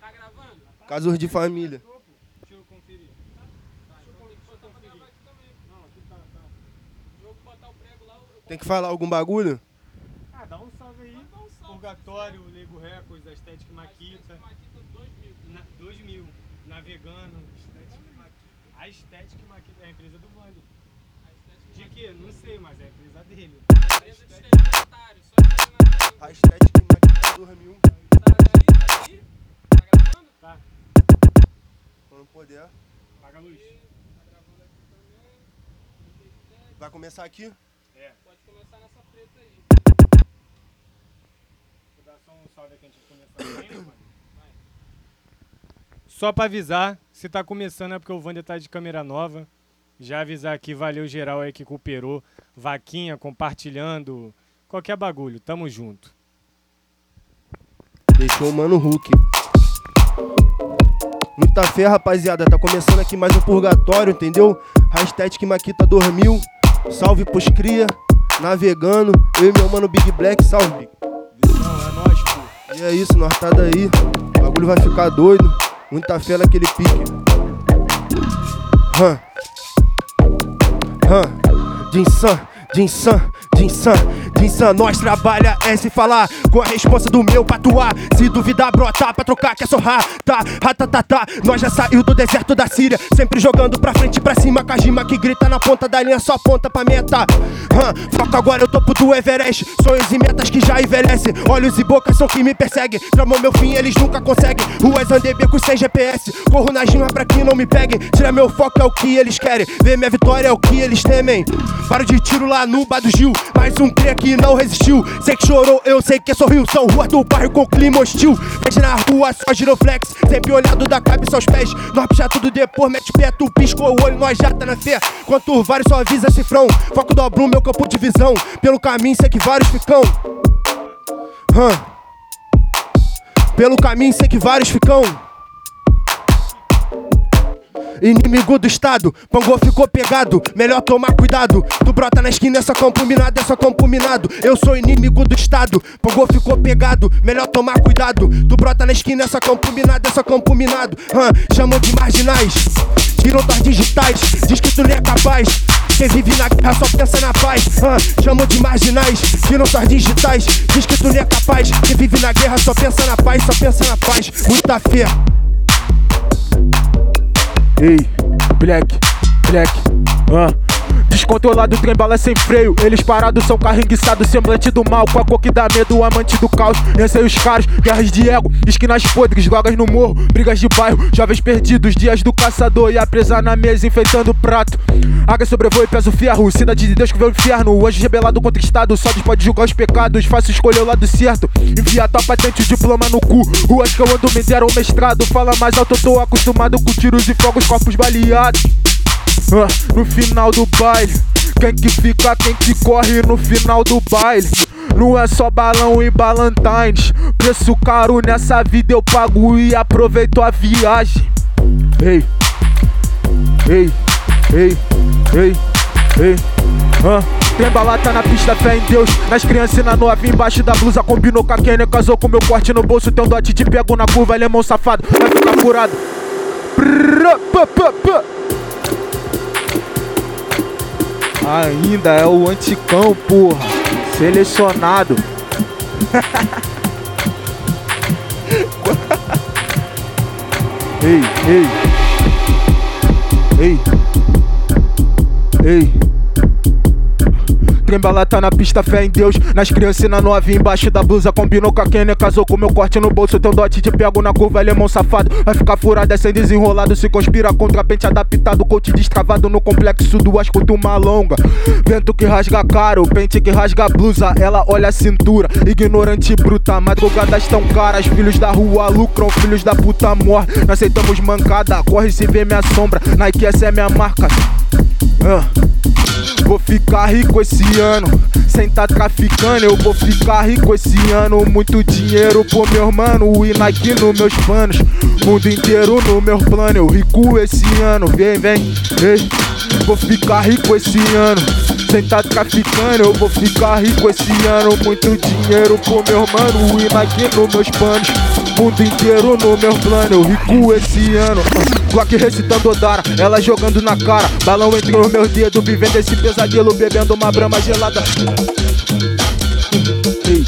Tá gravando? Casos de família. Deixa eu conferir. Tem que botar pra gravar aqui também. Não, aqui tá, tá. Eu vou botar o prego lá, eu Tem que falar algum bagulho? Ah, dá um salve aí. Purgatório, Lego Records, a Estética Maquita. Maquita 2000. Na, 2000. Navegando. Estética Maquita. A Estética Maquita é a empresa do Wander. De quê? Não sei, mas é a empresa dele. A empresa de estelionatário, só. A estética Maquita dormiu. Tá aí? Tá aí? Tá. Quando puder. Apaga a luz. Vai começar aqui? É. Pode começar nessa preta aí. Vou dar só um salve aqui antes de começar bem, mano. Só pra avisar, se tá começando é porque o Wander tá de câmera nova. Já avisar aqui, valeu geral aí que cooperou. Vaquinha, compartilhando, qualquer bagulho. Tamo junto. Deixou o mano Hulk. Muita fé, rapaziada. Tá começando aqui mais um purgatório, entendeu? Hashtag Maquita dormiu. Salve pros cria. Navegando. Eu e meu mano Big Black. Salve, é nóis, pô. E é isso, nós tá daí. O bagulho vai ficar doido. Muita fé naquele pique. Hã. Hã. Jinsan, Jinsan, Jinsan, Jinsan. Nós trabalha é se falar com a responsa do meu patuá. Se duvidar, brota pra trocar, quer sorrar. Tá, ratatatá. Nós já saiu do deserto da Síria. Sempre jogando pra frente e pra cima. Kajima que grita na ponta da linha, só ponta pra meta. Hã. Foco agora, eu topo do Everest. Sonhos e metas que já envelhecem. Olhos e bocas são que me perseguem. Tramou meu fim, eles nunca conseguem. Ruas andei becos sem GPS. Corro na gima pra que não me peguem. Tira meu foco, é o que eles querem. Ver minha vitória é o que eles temem. Paro de tiro lá no do Gil. Mais um cria que não resistiu. Sei que chorou, eu sei que sorriu. São ruas do bairro com clima hostil. Vende na rua só giroflex. Sempre olhado da cabeça aos pés. Nós puxa tudo depois, mete pé, tu piscou o olho, nós já tá na fé. Quanto vários só avisa cifrão. Foco dobro meu campo de visão. Pelo caminho sei que vários ficam. Hã. Pelo caminho sei que vários ficam. Inimigo do estado, Pangô ficou pegado, melhor tomar cuidado. Tu brota na esquina, é só campo minado, é só. Eu sou inimigo do estado, Pangô ficou pegado, melhor tomar cuidado. Tu brota na esquina, é só campo minado, é só campo minado. Hã, chamam de marginais, tiram tuas digitais, diz que tu nem é capaz. Quem vive na guerra só pensa na paz. Hã, chamam de marginais, tiram tuas digitais, diz que tu nem é capaz. Quem vive na guerra só pensa na paz, só pensa na paz. Muita fé. Ei, Black, Black, ah. Descontrolado, trem bala sem freio. Eles parados são carro enguiçado, semblante do mal. Com a cor que dá medo, amante do caos. Receio os caros, guerras de ego, esquinas podres, drogas no morro, brigas de bairro, jovens perdidos, dias do caçador e a presa na mesa enfeitando o prato. Águia sobrevoa e pesa o ferro, cidade de Deus que vê o inferno. Anjo rebelado contra estado, só Deus pode julgar os pecados. Fácil escolher o lado certo, envia tua patente, o diploma no cu. Ruas que eu ando me deram mestrado. Fala mais alto, eu tô acostumado com tiros e fogos, corpos baleados. No final do baile. Quem que fica, quem que corre no final do baile. Não é só balão e balantines. Preço caro nessa vida eu pago e aproveito a viagem. Ei, ei, ei, ei, ei. Ah. Balata na pista, fé em Deus. Nas crianças e na nova, embaixo da blusa. Combinou com a Kenny, casou com meu corte no bolso. Tem um dote, te pego na curva, alemão safado. Vai ficar furado. Brrr. Ainda é o anticão, porra. Selecionado. ei, ei. Ei. Ei. Trembala tá na pista, fé em Deus. Nas crianças e na novinha, embaixo da blusa. Combinou com a Kenny, casou com meu corte no bolso. Teu dote te pego na curva, alemão safado. Vai ficar furado, é sem desenrolado. Se conspira contra pente adaptado. Coach destravado no complexo do asco, uma longa. Vento que rasga caro, pente que rasga blusa. Ela olha a cintura, ignorante bruta. Madrugadas tão caras, filhos da rua lucram, filhos da puta morre. Não aceitamos mancada, corre se vê minha sombra. Nike, essa é minha marca. Ah. Vou ficar rico esse ano, sem tá traficando. Eu vou ficar rico esse ano. Muito dinheiro pro meu mano, e Nike nos meus planos. Mundo inteiro no meu plano. Eu rico esse ano, vem, vem, ei. Vou ficar rico esse ano, sem tá traficando. Eu vou ficar rico esse ano. Muito dinheiro pro meu mano, e Nike nos meus planos. mundo inteiro no meu plano. Eu rico esse ano. Glock recitando Odara, ela jogando na cara. Balão entre os meus dedos, vivendo esse pesadelo, bebendo uma brama gelada. Ei.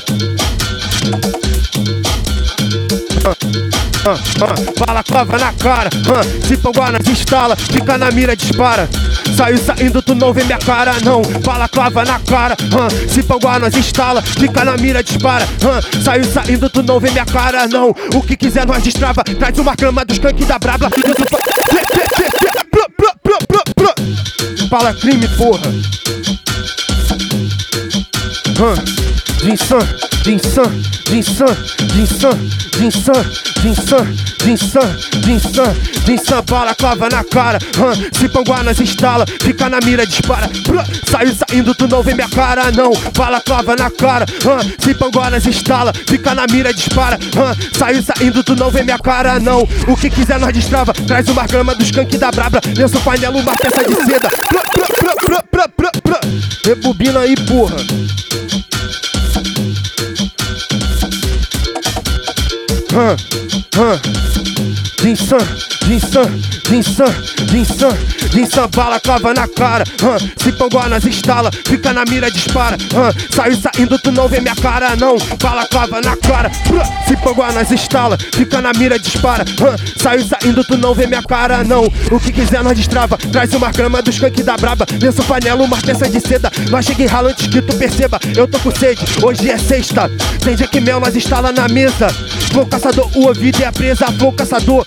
Ah, ah, bala clava na cara, ah, se panguanas instala, fica na mira, dispara. Saiu saindo, tu não vê minha cara, não. Bala clava na cara, ah, se panguanas instala, fica na mira, dispara. Ah, saiu saindo, tu não vê minha cara, não. O que quiser nós destrava, traz uma cama dos canques da brabla. Bala crime, porra. Ah. Jinsan, Jinsan, Jinsan, Jinsan, Jinsan, Jinsan, Jinsan, Jinsan, Jinsan, bala clava na cara, hum, se panguanas instala, fica na mira, dispara, Plá, saiu saindo, tu não vê minha cara, não, bala clava na cara, hum, se panguanas instala, fica na mira, dispara, hum, saiu saindo, tu não vê minha cara, não, o que quiser nós destrava, traz uma grama dos canque da brabra, lenço panela, uma peça de seda, plá, plá, plá, plá, plá, plá, plá, rebobina aí, porra. huh, huh. Jinsan, Jinsan, Jinsan, Jinsan, Jinsan, bala clava na cara, hã, se panguanas instala, fica na mira, dispara, hã, saiu saindo, tu não vê minha cara, não, bala clava na cara, se panguanas instala, fica na mira, dispara, hã, saiu saindo, tu não vê minha cara, não, o que quiser nós destrava, traz uma grama dos canque da braba, lenço panela, uma peça de seda, nós cheguei ralo antes que tu perceba, eu tô com sede, hoje é sexta, tem dia que mel nós instala na mesa, flow caçador, o ouvido é a presa, flow caçador,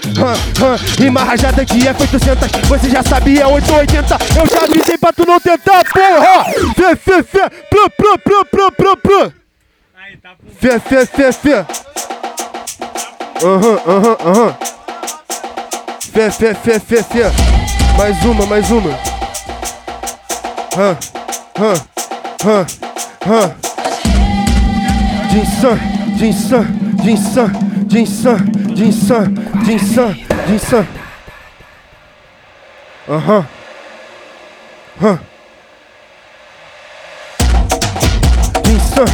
rima rajada de F800, você já sabia, 880, eu já avisei pra tu não tentar, porra! Fê, fê, fê, plô, plô, plô. Aí, tá com Fê, fê, fê, fê. Aham, aham, aham. Fê, fê, fê, fê, fê. Mais uma, mais uma. Hã, hã, hã, hã. Jinsan, Jinsan, Jinsan, Jinsan, Jinsan, 뒷산 뒷산 아하 하 뒷산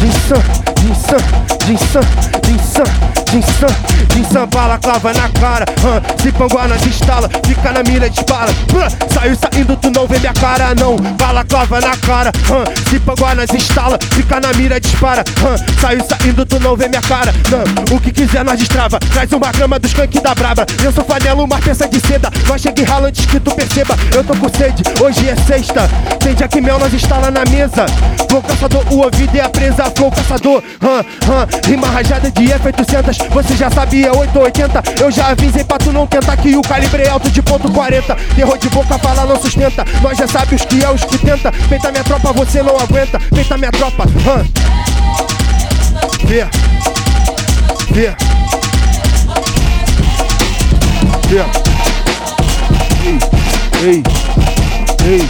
뒷산 Jinsan, Jinsan, Jinsan, Jinsan, Jinsan, bala clava na cara, hã, se panguanas instala, fica na mira, dispara, hã, saiu saindo, tu não vê minha cara, não, bala clava na cara, hã, se panguanas instala, fica na mira, dispara, hã, saiu saindo, tu não vê minha cara, não, o que quiser nós destrava, traz uma grama dos canque da braba, eu sou fanelo, uma peça de seda, nós cheguei ralo antes que tu perceba, eu tô com sede, hoje é sexta, tem dia que mel nós instala na mesa, flow caçador, o ouvido é a presa, flow caçador, hã, hã, rima rajada de F800, você já sabia, 880, eu já avisei pra tu não tentar que o calibre é alto de ponto 40, terror de boca fala não sustenta, nós já sabe os que é os que tenta, peita minha tropa, você não aguenta, peita minha tropa, hã, vê, vê, vê, Ei, ei,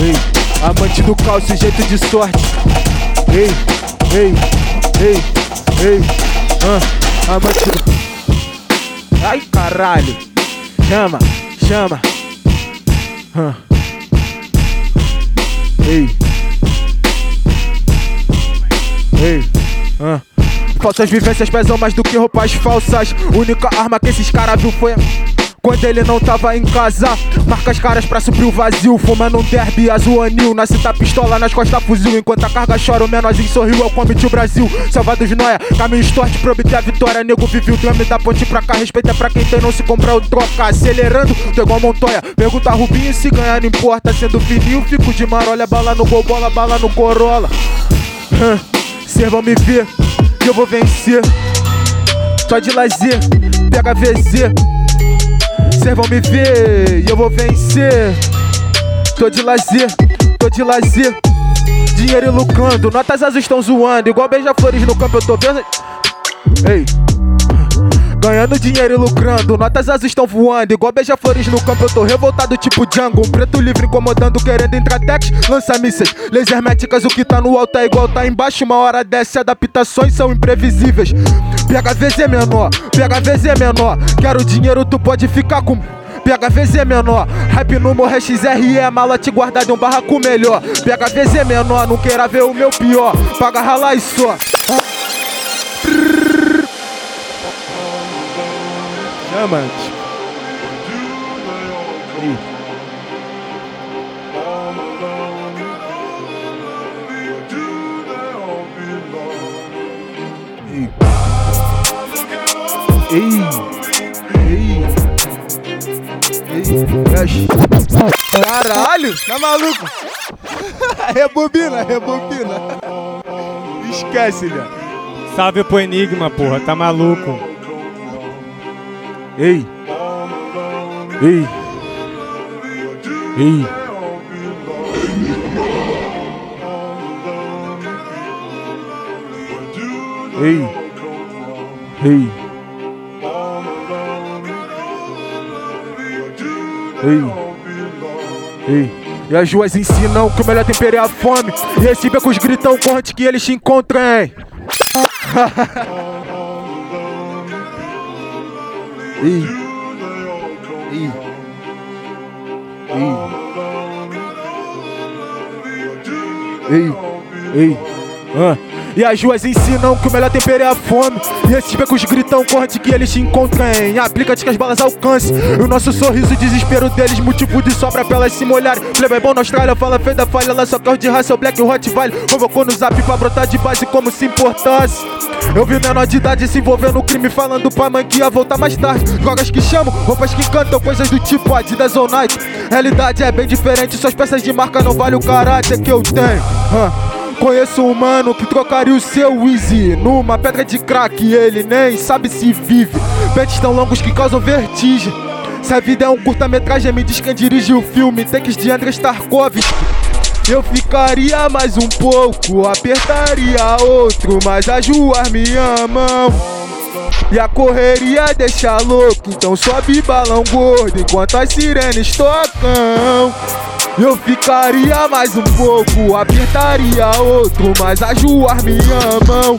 ei, amante do caos, jeito de sorte. Ei, ei, ei, ei, ah, amante do. Ai caralho, chama, chama. Ah. Ei, ei, ah. Falsas vivências pesam mais do que roupas falsas. Única arma que esses caras viu foi a. Quando ele não tava em casa, marca as caras pra suprir o vazio. Fumando um derby azul anil. Nasce tá pistola nas costas fuzil. Enquanto a carga chora, o menorzinho sorriu. É o combate o Brasil. Salvados noia, caminho estorte pra obter a vitória. Nego vive o drama da ponte pra cá. Respeita pra quem tem, não se compra o troca. Acelerando, tô igual Montoya. Pergunta Rubinho se ganhar não importa. Sendo fininho, fico de marolha. Bala no gol, bola, bala no Corolla. Cês vão me ver, que eu vou vencer. Só de lazer, pega VZ. Cês vão me ver e eu vou vencer. Tô de lazer, tô de lazer. Dinheiro lucrando, notas azuis estão zoando. Igual beija-flores no campo, eu tô vendo. Ei. Ganhando dinheiro e lucrando, notas azuis estão voando. Igual beija-flores no campo, eu tô revoltado tipo Django. Um preto livre incomodando, querendo entrar tex. Lança mísseis, laser métricas, o que tá no alto é igual tá embaixo. Uma hora desce, adaptações são imprevisíveis. PHVZ menor, PHVZ menor. Quero dinheiro, tu pode ficar com. PHVZ menor, hype no morre XRE, é mala te guardar de é um barraco melhor. PHVZ menor, não queira ver o meu pior, paga ralar e só. Diamante. Yeah, Caralho, tá maluco? rebobina, rebobina. Esquece, né? Salve pro Enigma, porra, tá maluco. Ei. Ei. Ei. Ei. Ei. Ei. Ei. E as ruas ensinam que o melhor tempero é a fome. E receba com os gritão corrente que eles te encontrem. Ei. Ei. Ei. Ei. Ei. E as ruas ensinam que o melhor tempero é a fome. E esses becos gritam corrente que eles te encontrem. Aplica-te que as balas alcancem. E o nosso sorriso e desespero deles, motivo de sobra pra elas se molharem. Plebe bom na Austrália, fala feio da falha. Lança carro de raça, o Black Hot Valley. Convocou no zap pra brotar de base como se importasse. Eu vi menor de idade se envolvendo no crime, falando pra mãe que ia voltar mais tarde. Drogas que chamam, roupas que cantam, coisas do tipo Adidas ou Nike. Realidade é bem diferente, suas peças de marca não valem o caráter que eu tenho. Conheço um mano que trocaria o seu Easy numa pedra de crack ele nem sabe se vive. Pentes tão longos que causam vertigem. Se a vida é um curta-metragem, me diz quem dirige o filme. Takes de André Starkovski. Eu ficaria mais um pouco, apertaria outro, mas as ruas me amam. E a correria deixa louco, então sobe balão gordo enquanto as sirenes tocam. Eu ficaria mais um pouco, apertaria outro, mas as ruas me amam.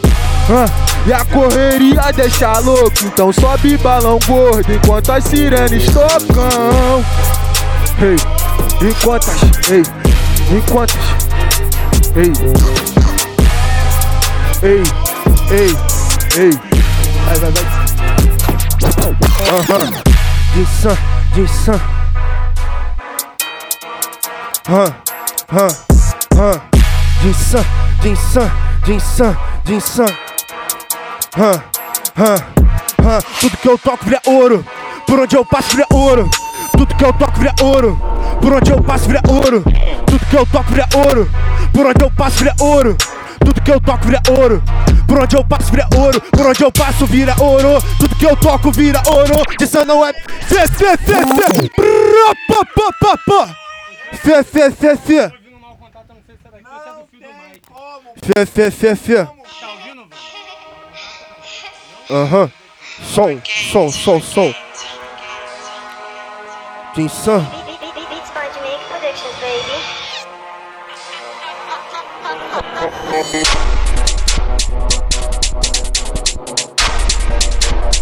Ah, e a correria deixa louco, então sobe balão gordo enquanto as sirenes tocam. Ei, enquanto as, ei, enquanto as, ei, ei, ei, ei, vai, vai, vai. Aham. Jinsan, Jinsan. Hã, hã, hã. Jinsan, Jinsan, Jinsan, Jinsan. Hã, hã, hã. Tudo que eu toco vira ouro. Por onde eu passo vira ouro. Tudo que eu toco vira ouro. Por onde eu passo vira ouro. Tudo que eu toco vira ouro. Por onde eu passo vira ouro. Tudo que eu toco vira ouro. Por onde eu passo vira ouro. Por onde eu passo vira ouro. Tudo que eu toco vira ouro. Disso não é. Fê, fê, fê, fê. Prá, pá, pá, pá, pá. Fê, fê, fê. ouvindo mal contato, eu não sei se é daqui ou se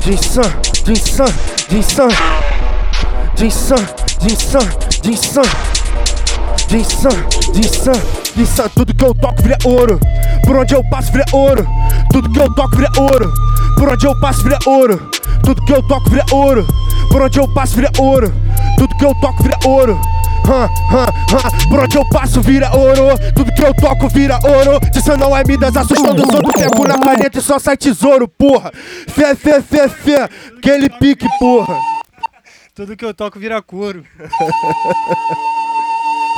Jinsan, Jinsan, Jinsan. Jinsan, Jinsan, Jinsan. Jinsan, Jinsan, Jinsan. Tudo que eu toco vira ouro. Por onde eu passo vira ouro. Tudo que eu toco vira ouro. Por onde eu passo vira ouro. Tudo que eu toco vira ouro. Por onde eu passo vira ouro. Tudo que eu toco vira ouro. Hã, hã, hã. Por onde eu passo vira ouro. Tudo que eu toco vira ouro. Isso não é Midas assustando os outros. Pego na caneta e só sai tesouro, porra. Fé, fé, fé, fé. Aquele pique, porra. Tudo que eu toco vira couro.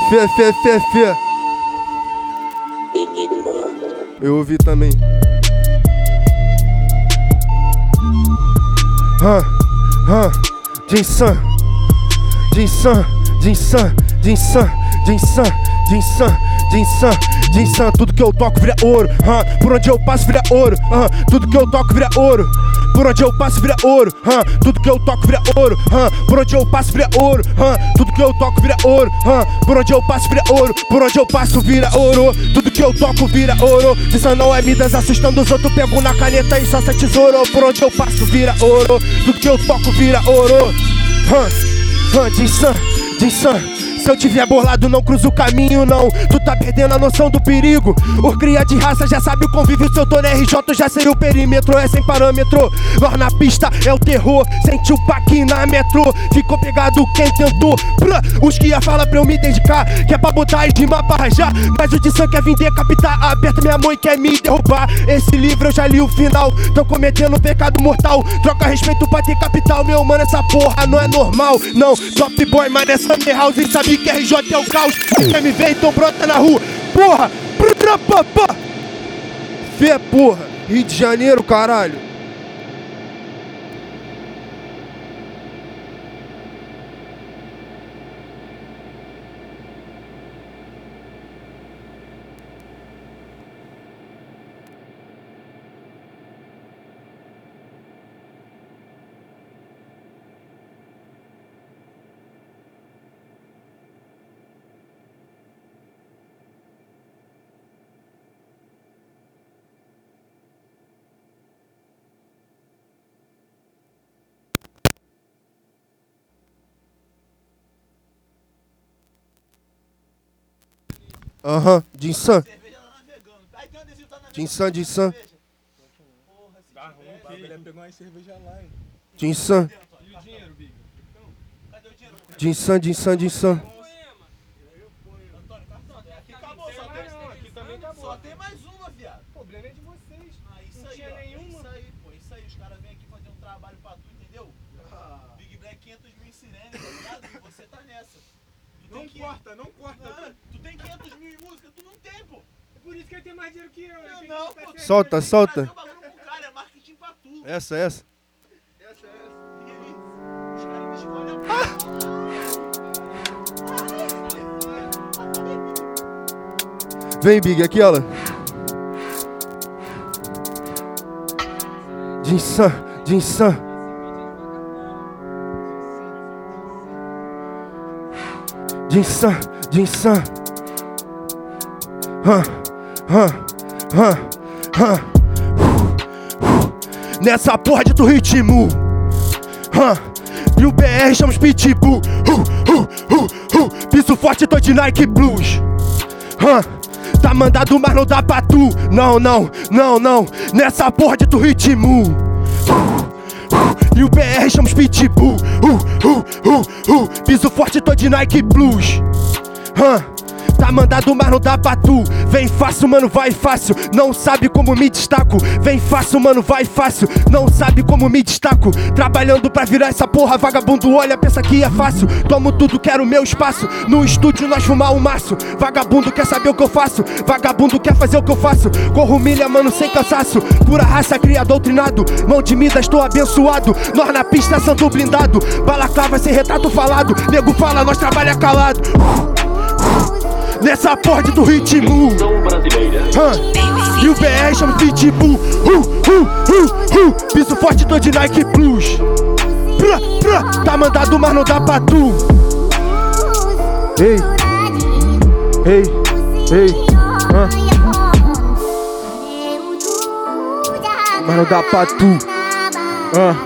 Fé, fé, fé, fé. Eu ouvi também. Hã, hã, Jinsan, Jinsan, Jinsan, Jinsan, Jinsan, Jinsan, Jinsan, Jinsan. Tudo que eu toco vira ouro. Por onde eu passo vira ouro. Tudo que eu toco vira ouro. Por onde eu passo vira ouro. Tudo que eu toco vira ouro. Por onde eu passo vira ouro. Tudo que eu toco vira ouro. Por onde eu passo vira ouro. Por onde eu passo vira ouro. Tudo que eu toco vira ouro. Isso não é Midas assustando os outros. Pego na caneta e só sai tesouro. Por onde eu passo vira ouro. Tudo que eu toco vira ouro. Un dessin, dessin Se eu tiver borlado, não cruzo o caminho, não. Tu tá perdendo a noção do perigo. O cria de raça já sabe o convívio. Se eu tô na RJ, já sei o perímetro. É sem parâmetro. Nós na pista é o terror. Sente o paquinho na metrô. Ficou pegado quem tentou. Pra, os que ia falar pra eu me dedicar. Que é pra botar as rimas pra rajar. Mas o de sangue quer vir decapitar. Aperta minha mãe, quer me derrubar. Esse livro eu já li o final. Tão cometendo pecado mortal. Troca respeito pra ter capital. Meu mano, essa porra não é normal. Não, top boy, mas é Summer House. Sabe que RJ é o caos. Ver, então brota na rua. Porra! Fé, porra! Rio de Janeiro, caralho! Aham, Jinsan. Jinsan, Jinsan. Dá ruim, Ele pegou uma cerveja lá, hein? Jinsan. E o dinheiro, Big? Jinsan, Jinsan, Jinsan. Acabou, só tem não. Aqui também acabou. Só tem mais uma, viado. O problema é de vocês. Ah, isso Não aí, tinha ó. nenhuma. Isso aí, pô. Isso aí. Os caras vêm aqui fazer um trabalho pra tu, entendeu? Big Black 500 mil em sirene, tá ligado? E você tá nessa. Não tem que- corta, não corta. Ah, tu tem 500 mil em música, tu não tem, pô. É por isso que ele tem mais dinheiro que eu. Não, Ele não, pô. Solta, solta. trazer o bagulho pro cara, é marketing pra tu. Essa, essa. Essa é essa. E aí, os caras me escolhem. Vem, Big, aquela. Jinsan, Jinsan. Hã, hã, hã, hã. Nessa porra de tu ritmo. E o BR chama os pitbull. Piso forte, tô de Nike Blues. Tá mandado, mas não dá pra tu. Não, não, não, não. Nessa porra de tu ritmo. E o BR chama os pitbull. Uh, uh, uh, uh. Piso forte, tô de Nike Blues. Hã? Tá mandado, mas não dá pra tu. Vem fácil, mano, vai fácil. Não sabe como me destaco. Vem fácil, mano, vai fácil. Não sabe como me destaco. Trabalhando pra virar essa porra, vagabundo olha, pensa que é fácil. Tomo tudo, quero meu espaço. No estúdio nós fumar um maço. Vagabundo quer saber o que eu faço. Vagabundo quer fazer o que eu faço. Corro milha, mano, sem cansaço. Pura raça, cria doutrinado. Mão de Midas, estou abençoado. Nós na pista, santo blindado. Balaclava sem retrato falado. Nego fala, nós trabalha calado. Nessa porra do ritmo. E o BR chama Pitbull. Uh, uh, uh, uh. Piso forte, tô de Nike Plus. Pra, pra. Tá mandado, mas não dá pra tu. Ei, ei, ei. Mas não dá pra tu. Hã?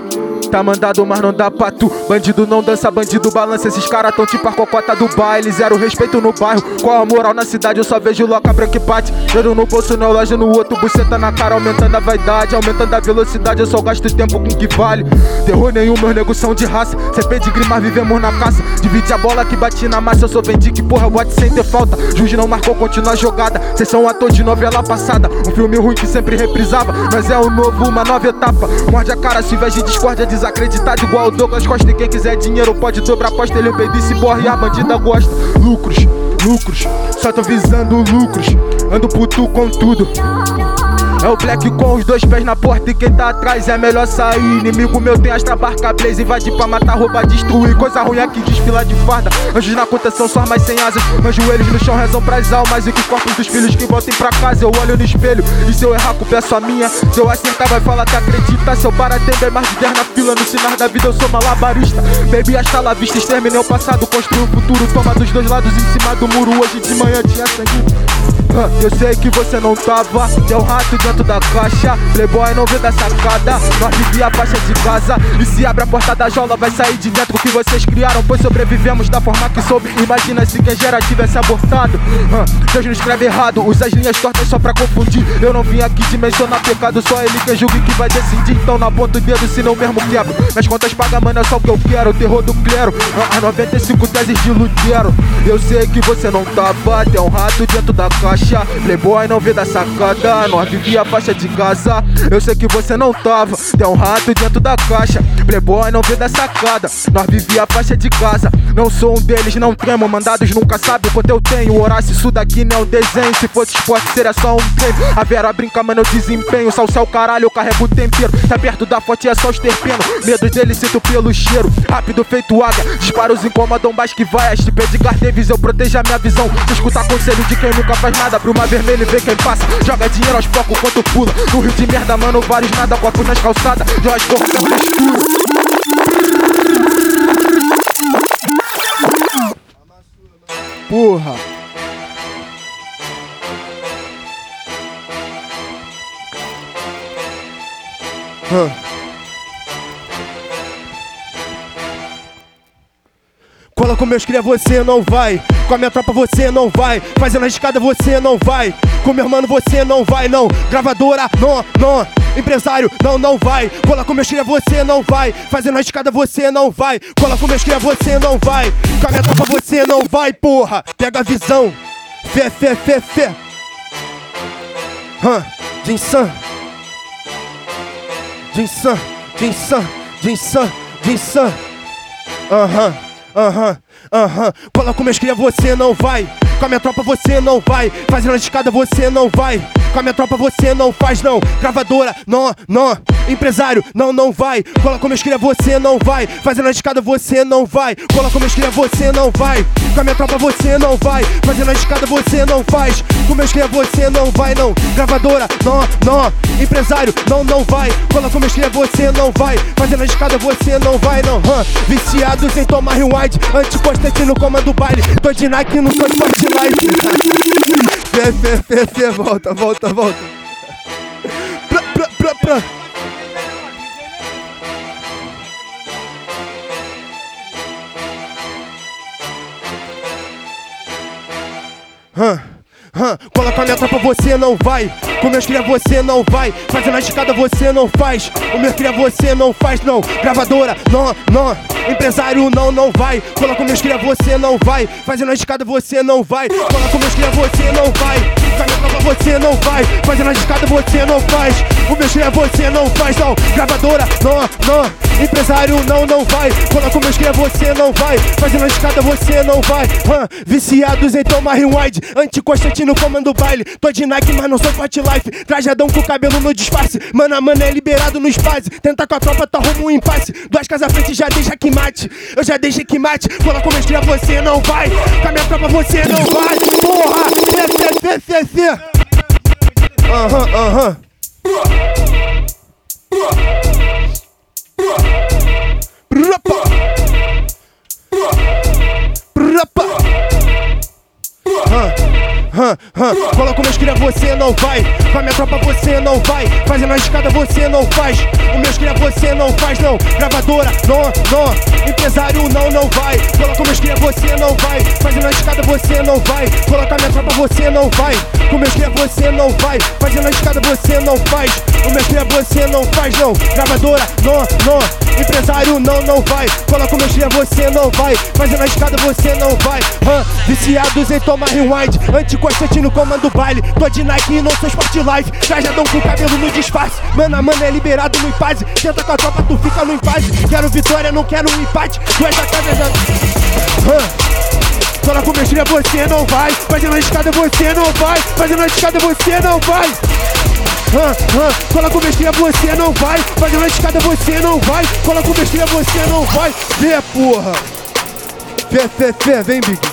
Tá mandado, mas não dá pra tu. Bandido não dança, bandido balança. Esses caras tão tipo a cocota do baile. Zero respeito no bairro. Qual a moral na cidade? Eu só vejo loca branca e pate. Dedo no bolso, não loja no outro. Buceta na cara, aumentando a vaidade. Aumentando a velocidade, eu só gasto tempo com o que vale. Terror nenhum, meus negos são de raça. Cê pedigree, mas vivemos na caça. Divide a bola que bati na massa. Eu sou vendi que porra, bote sem ter falta. Juiz não marcou, continua a jogada. Cês são ator de novela passada. Um filme ruim que sempre reprisava. Mas é um novo, uma nova etapa. Morde a cara, se invés de discórdia, desacreditado igual o Douglas Costa. E quem quiser dinheiro pode dobrar aposta. Ele é baby, se borra e a bandida gosta. Lucros, lucros, só tô visando lucros. Ando puto com tudo. É o Black com os dois pés na porta e quem tá atrás é melhor sair. Inimigo meu tem astra, barca, blaze, invade pra matar, roubar, destruir. Coisa ruim aqui, desfila de farda. Anjos na contenção, só armas sem asas. Meus joelhos no chão rezam pras almas e que os corpos dos filhos que voltem pra casa. Eu olho no espelho e se eu errar, culpa é só minha. Se eu acertar, vai falar que acredita. Se eu parar, tem mais de 10 na fila. No sinal da vida, eu sou malabarista. Baby, hasta la vista, exterminei o passado, construí o futuro. Toma dos dois lados em cima do muro. Hoje de manhã tinha sangue. Ah, Eu sei que você não tava, tem um rato dentro da caixa. Playboy não vê da sacada, nós vivia a faixa de casa. E se abre a porta da jaula, vai sair de dentro que vocês criaram. Pois sobrevivemos da forma que soube. Imagina se quem gera tivesse abortado. Deus não escreve errado, usa as linhas tortas só pra confundir. Eu não vim aqui dimensionar pecado, só ele quem julga e que vai decidir. Então não aponta o dedo, se não mesmo quebro. Minhas contas paga, mano, é só o que eu quero. O terror do clero, as 95 teses de Lutero. Eu sei que você não tava, tem um rato dentro da caixa. Playboy não vê da sacada, nós vivia a faixa de casa. Eu sei que você não tava, tem um rato dentro da caixa. Playboy não vê da sacada, nós vivia a faixa de casa. Não sou um deles, não tremo, mandados nunca sabe o quanto eu tenho. Horácio, isso daqui não é um desenho, se fosse esporte seria só um treino. A Vera brinca, mano, eu desempenho. Salsa o caralho, eu carrego o tempero. Tá perto da fonte é só os terpenos. Medo dele, sinto pelo cheiro. Rápido feito águia, disparos incomodam mais que vai. Este Edgar Davis, eu protejo a minha visão. Escutar conselho de quem nunca faz nada, bruma vermelha e vê quem passa. Joga dinheiro aos poucos quanto pula. No rio de merda, mano, vários nada, copo nas calçadas. Jorge corpo na textura. Porra. Hã. Cola com meus cria, você não vai. Com a minha tropa, você não vai. Fazendo a escada, você não vai. Com meu irmão, você não vai, não. Gravadora, não, não. Empresário, não, não vai. Cola com meus cria, você não vai. Fazendo a escada, você não vai. Cola com meus cria, você não vai. Com a minha tropa, você não vai, porra. Pega a visão. Fé, fé, fé, fé. Hã, Jinsan. Jinsan, Jinsan, Jinsan, Jinsan. Aham, aham, aham. Cola com meus cria, você não vai. Com a minha tropa você não vai. Fazendo a escada você não vai. Com a minha tropa você não faz, não. Gravadora, não, não. Empresário, não, não vai. Cola com meus cria, você não vai. Fazendo a escada você não vai. Cola com meus cria, você não vai. Com a minha tropa você não vai. Fazendo a escada você não faz. Com meus cria, você não vai, não. Gravadora, não, não. Empresário, não, não vai. Cola com meus cria, você não vai. Fazendo a escada você não vai, não. Hã? Viciados em tomar rewind. Anticonstante no comando do baile. Tô de Nike no Forte Life. Fé, fé, fé, fé. Volta, volta, volta. Pra, pra, pra, pra. Hã? Cola com a minha tropa, você não vai. Com meus cria, você não vai. Fazendo a escada, você não faz. O meu cria, você não faz, não. Gravadora, não, não. Empresário, não, não vai. Cola com meus cria, você não vai. Fazendo a escada, você não vai. Cola com meus cria, você não vai. Com você não vai. Fazendo a escada, você não faz. O meu cria, você não faz, não. Gravadora, não, não. Empresário, não, não vai. Cola com meus cria, você não vai. Fazendo a escada, você não vai. Hã? Viciados em tomar rewind. Anticonstantino comando baile. Tô de Nike, mas não sou Fat Life. Trajadão com cabelo no disfarce. Mano a mano é liberado no espaço. Tenta com a tropa, tá rumo um impasse. Duas casas à frente já deixa que mate. Eu já deixei que mate. Cola com meus cria, você não vai. Com a minha tropa, você não vai. Porra! Fê. Aham, aham. Rapa. Rapa. Hã, Cola com meus cria, você não vai. Com a minha tropa, você não vai. Fazendo a escada, você não faz. O meus cria, você não faz, não. Gravadora, não, não. Empresário, não, não vai. Cola com meus cria, você não vai. Fazendo a escada, você não vai. Cola com a minha tropa, você não vai. Com meus cria, você não vai. Fazendo a escada, você não faz. O meus cria, você não faz, não. Gravadora, não, não. Empresário, não, não vai. Cola com meus cria, você não vai. Fazendo a escada, você não vai. Hã? Viciados em tomar rewind. Anticonstantino comando o baile. Tô de Nike e não sou Sport Life. Trajadão com cabelo no disfarce. Mano a mano é liberado no impasse. Tenta com a tropa, tu fica no impasse. Quero vitória, não quero um empate. Duas da casa. Hã? Cola com meus cria, você não vai. Fazendo a escada, você não vai. Fazendo a escada, você não vai. Cola com cria, você não vai. Fazendo a escada, você não vai. Cola com cria, você não vai. Vê, porra. Fé, fé, fé, vem, Big.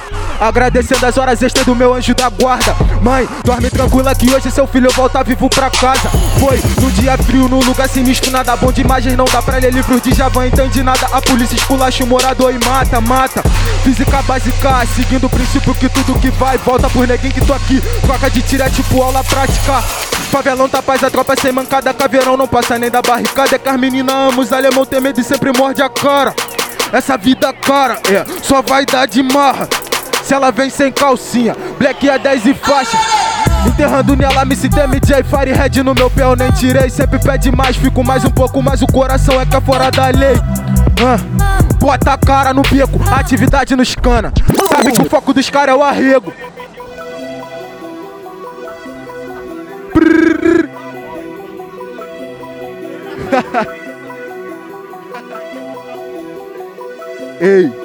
Agradecendo as horas extras do meu anjo da guarda. Mãe, dorme tranquila que hoje seu filho volta vivo pra casa. Foi no dia frio, num lugar sinistro, nada bom de imagens, não dá pra ler livros de Javan, entende nada. A polícia esculacha o morador e mata, mata. Física básica, seguindo o princípio que tudo que vai volta por neguinho que tô aqui. Troca de tiro é tipo aula prática. Favelão tá paz, a tropa sem mancada, caveirão não passa nem da barricada. É que as meninas amam, os alemão tem medo e sempre morde a cara. Essa vida cara, é, só vai dar de marra. Se ela vem sem calcinha, black é 10 e faixa. Enterrando nela, me citei MJ Fire Red no meu pé, eu nem tirei. Sempre pede mais, fico mais um pouco, mas o coração é que é fora da lei. Ah, bota a cara no beco, atividade nos cana. Sabe que o foco dos caras é o arrego. Ei.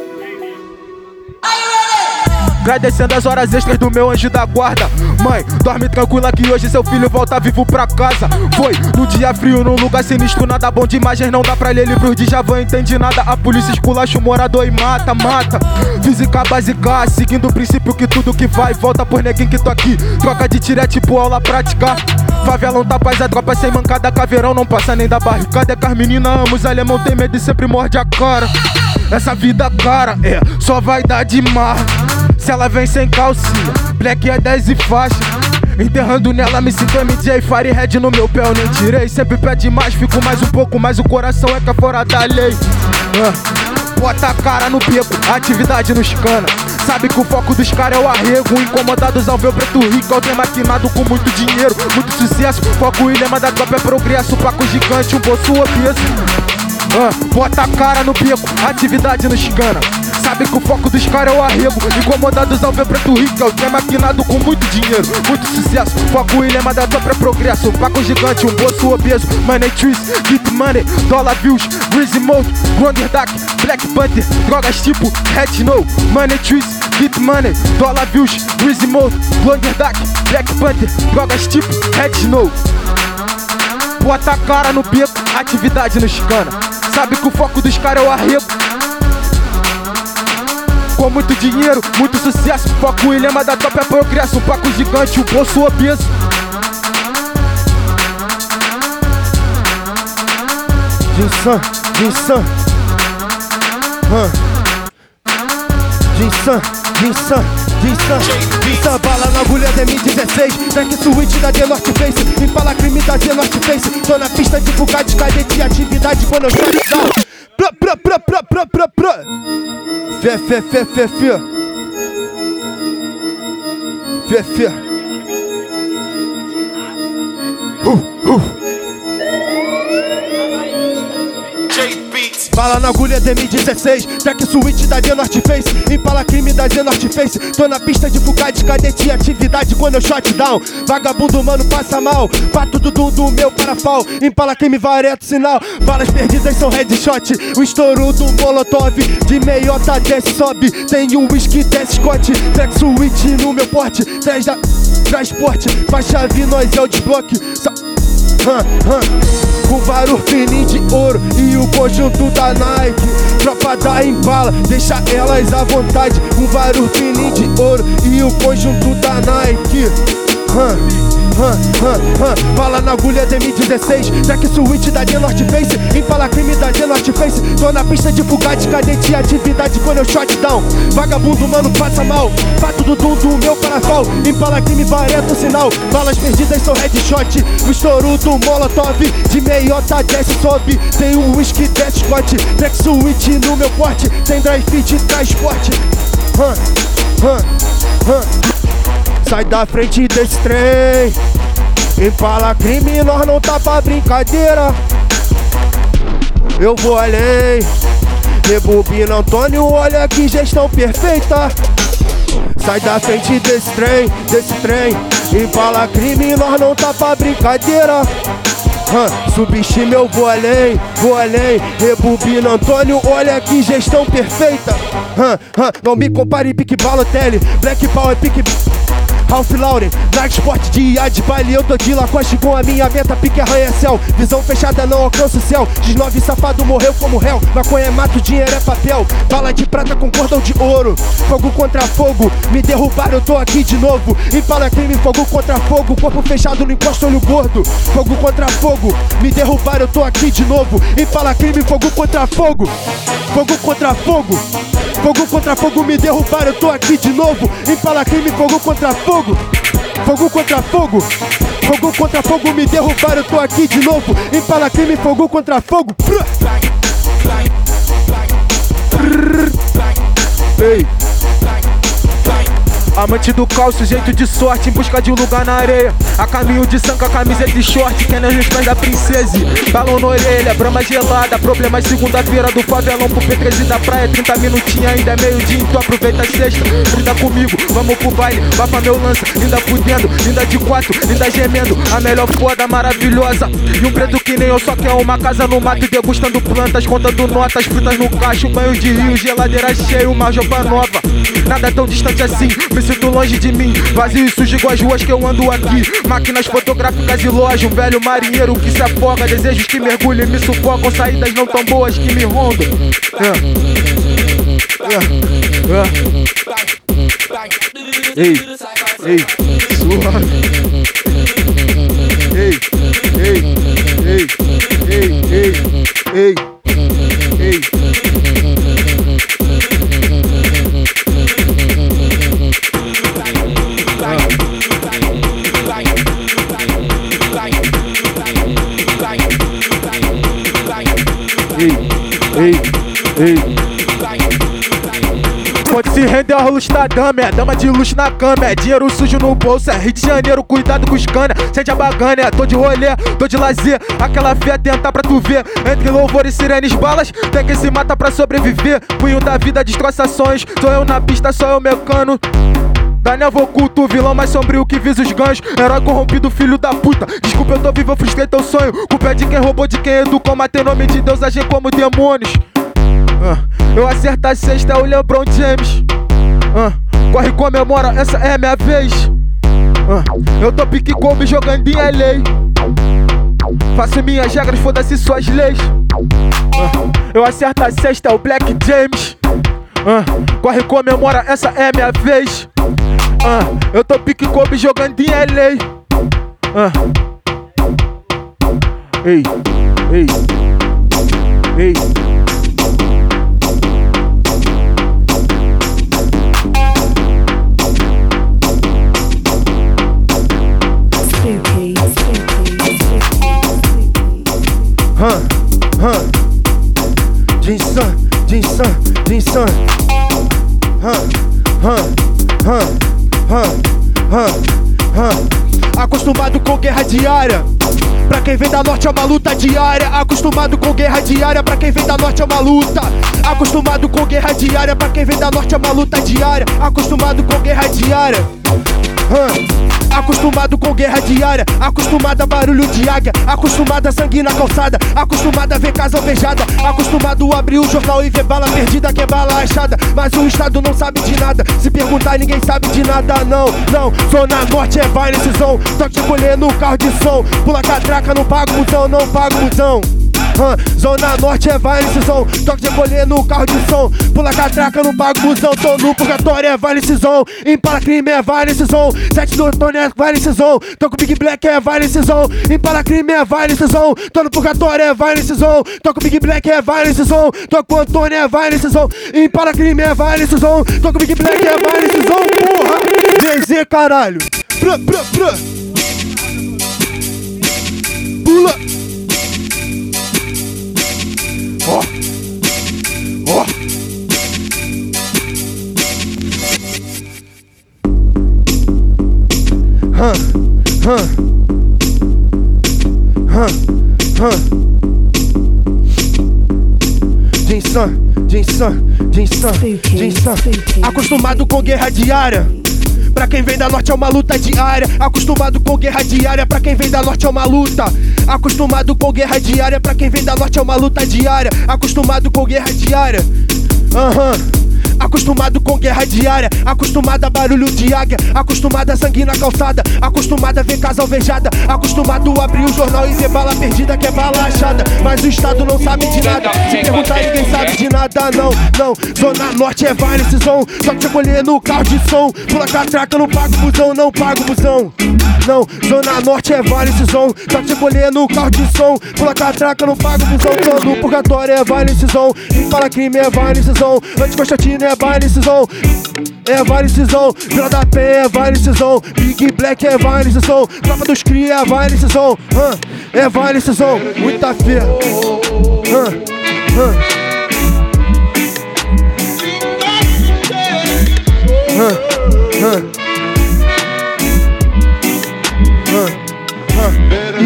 Agradecendo as horas extras do meu anjo da guarda. Mãe, dorme tranquila que hoje seu filho volta vivo pra casa. Foi no dia frio, num lugar sinistro, nada bom de imagens, não dá pra ler livros de Javan, entende nada. A polícia esculacha o morador e mata, mata. Física básica, seguindo o princípio que tudo que vai volta por neguinho que tô aqui. Troca de tiro tipo aula prática. Favelão tá paz, a tropa sem mancada, caveirão não passa nem da barricada. É que as meninas amam, os alemão tem medo e sempre morde a cara. Essa vida cara, é, só vai dar de mar. Se ela vem sem calcinha, black é 10 e faixa. Enterrando nela, me sinto MJ Fire Red no meu pé, eu nem tirei. Sempre pede mais, fico mais um pouco, mas o coração é que é fora da lei. Ah, bota a cara no beco, atividade nos cana. Sabe que o foco dos caras é o arrego. Incomodados ao ver o preto rico, alguém maquinado com muito dinheiro, muito sucesso. Foco e lema da tropa é progresso. Paco gigante, um bolso obeso. Ah, bota a cara no beco, atividade nos cana. Sabe que o foco dos caras é o arrego. Incomodados ao ver preto rico, é o trem maquinado com muito dinheiro, muito sucesso. Foco e lema da dobra é progresso. Paco gigante, um bolso obeso. Money trees, get money, dollar views, greasy mode, Wonder Duck, Black Panther, drogas tipo Red Snow. Money trees, get money, dollar views, greasy mode, Wonder Duck, Black Panther, drogas tipo Red Snow. Bota a cara no beco, atividade nos cana. Sabe que o foco dos caras é o arrego. Com muito dinheiro, muito sucesso. Foco e lema da top é progresso. Um paco gigante, um bolso obeso. Jinsan, Jinsan. Jinsan, Jinsan, Jinsan. Jinsan, bala na agulha da M16. Track switch da The North Face. Impala crime da The North Face. Tô na pista de fuga de cadete. Atividade quando eu shut down. Pra, pra, pra, pra, pra, pra, pra. Fé, fé, fé, fé, fé. Fé, fé. Uh, uh. Bala na agulha DM16, track switch da The North Face Impala crime da The North Face Tô na pista de de cadete atividade quando eu shot down. Vagabundo mano passa mal, pato do do meu parafal. Impala crime vareto sinal, balas perdidas são headshot. O estouro do molotov, de meiota desce sobe. Tem um whisky desce Scott, track switch no meu porte. Traz da transporte, faz chave nós é o desbloque. Sa hã, hã. Com vários de ouro e o conjunto da Nike. Tropa da Impala, deixa elas à vontade. Com vários de ouro e o conjunto da Nike. Hã, hã, hã, hã. Bala na agulha DM16 Track switch da North Face Impala crime da North Face. Tô na pista de fuga de cadete Atividade. Quando eu shot down Vagabundo mano passa mal. Fato do dum do meu parafal Impala crime vareto sinal. Balas perdidas são headshot O estouro do molotov. De meiota desce sobe. Tem um whisky desce Scott Track switch no meu porte Tem drive fit transporte. Hã, hã. Sai da frente desse trem Impala crime, nós não tá pra brincadeira. Eu vou além. Rebobina Antônio, olha que gestão perfeita. Sai da frente desse trem, desse trem Impala crime, nós não tá pra brincadeira. Hã, Subestima eu vou além, vou além. Rebobina Antônio, olha que gestão perfeita. Hã, hã, Não me compare Pique Balotelli Black Power Pique Ralph Lauren, Nike Sport de IA de baile, eu tô de Lacoste com a minha meta, pique arranha-céu. Visão fechada, não alcança o céu. X9 safado morreu como réu. Maconha é mato, dinheiro é papel. Bala de prata com cordão de ouro. Fogo contra fogo, me derrubaram, eu tô aqui de novo. Impala crime, fogo contra fogo. Corpo fechado, não encosta olho gordo. Fogo contra fogo, me derrubaram, eu tô aqui de novo. Impala crime, fogo contra fogo. Fogo contra fogo. Fogo contra fogo, me derrubaram, eu tô aqui de novo. Impala crime, fogo contra fogo. Fogo contra fogo. Fogo contra fogo, me derrubaram, eu tô aqui de novo. Impala crime, fogo contra fogo. Prr. Ei. Amante do caos, sujeito de sorte, em busca de um lugar na areia. A caminho de sanca, camiseta e short, que nem os pés da princesa. Balão na orelha, brama gelada. Problemas segunda-feira do favelão pro P13 da praia. 30 minutinhos ainda é meio-dia, então aproveita a sexta. Brinda comigo, vamos pro baile, bafa meu lança. Linda fudendo, linda de quatro, linda gemendo. A melhor foda, maravilhosa. E um preto que nem eu, só quer uma casa no mato, degustando plantas, contando notas, frutas no cacho, banho de rio, geladeira cheia, uma jopa nova. Nada tão distante assim, me sinto longe de mim. Vazio e sujo igual as ruas que eu ando aqui. Máquinas fotográficas e loja, um velho marinheiro que se afoga. Desejos que mergulham e me sufocam, saídas não tão boas que me rondam. É. É. É. Ei, ei, suave. Ei, ei, ei, ei, ei, ei, Pode se render ao luxo da dama, é dama de luxo na cama, é dinheiro sujo no bolso, é Rio de Janeiro, cuidado com os cana, sente a bagana, é tô de rolê, tô de lazer, aquela fé tentar pra tu ver, entre louvor e sirenes balas, tem que se mata pra sobreviver, punho da vida destroça sonhos, sou eu na pista, sou eu mecano. Daniel oculto, vilão mais sombrio que visa os ganhos. Herói corrompido, filho da puta. Desculpa, eu tô vivo, eu frustrei teu sonho. Culpa é de quem roubou, de quem educou. Matei nome de Deus, agem como demônios. Ah, eu acerto a sexta, é o LeBron James. Ah, corre, comemora, essa é minha vez. Ah, eu tô pique Kobe jogando em LA. Faço minhas regras, foda-se suas leis. Eu acerto a sexta, é o Black James. Corre, comemora, essa é minha vez. Eu tô pique Kobe jogando em LA. Ei, ei, ei. Jinsan, Jinsan, Jinsan. Hã, hã, hã, hã, hã, hã. Acostumado com guerra diária. Pra quem vem da norte é uma luta diária. Acostumado com guerra diária. Pra quem vem da norte é uma luta. Acostumado com guerra diária. Pra quem vem da norte é uma luta diária. Acostumado com guerra diária. Hã. Acostumado com guerra diária, acostumado a barulho de águia, acostumado a sangue na calçada, acostumado a ver casa alvejada, acostumado a abrir o jornal e ver bala perdida, que é bala achada. Mas o Estado não sabe de nada, se perguntar ninguém sabe de nada, não, não. Zona Norte é nesse som, toque colher no carro de som, pula catraca, não pago musão, não pago musão. Hã, Zona Norte é nesse som, toque de colher no carro de som, pula catraca, não pago musão, tô no purgatório, é nesse som, impala crime é nesse som, sete do Antônio é nesse som, tô com Big Black é nesse som, impala crime é nesse som, tô no purgatório é nesse som, tô com Big Black é nesse som, tô com Antônio é nesse som, impala crime é nesse som, tô com Big Black é nesse som, porra, DZ caralho. Jinsan, Jinsan, Jinsan, Jinsan. Acostumado com guerra diária. Pra quem vem da norte é uma luta diária. Acostumado com guerra diária. Pra quem vem da norte é uma luta. Acostumado com guerra diária. Pra quem vem da norte é uma luta diária. Acostumado com guerra diária. Aham. Acostumado com guerra diária, acostumado a barulho de águia, acostumado a sangue na calçada, acostumado a ver casa alvejada, acostumado a abrir o jornal e ver bala perdida que é bala achada. Mas o Estado não sabe de nada, se perguntar ninguém sabe de nada, não, não. Zona Norte é Violence Zone, só te acolher no carro de som. Pula catraca, não pago busão, não pago busão. Não, Zona Norte é Violence Zone, só te no carro de som. Pula catraca, não pago busão. Tô no purgatório é Violence Zone, e fala crime é Violence Zone. Anticonstantino é Violence Zone. É Violence Zone, Vila da Penha é Violence Zone, Big Black é Violence Zone, Tropa dos Cria é Violence Zone, hã? é Violence Zone, muita fé. Hã? Hã? Hã? Hã?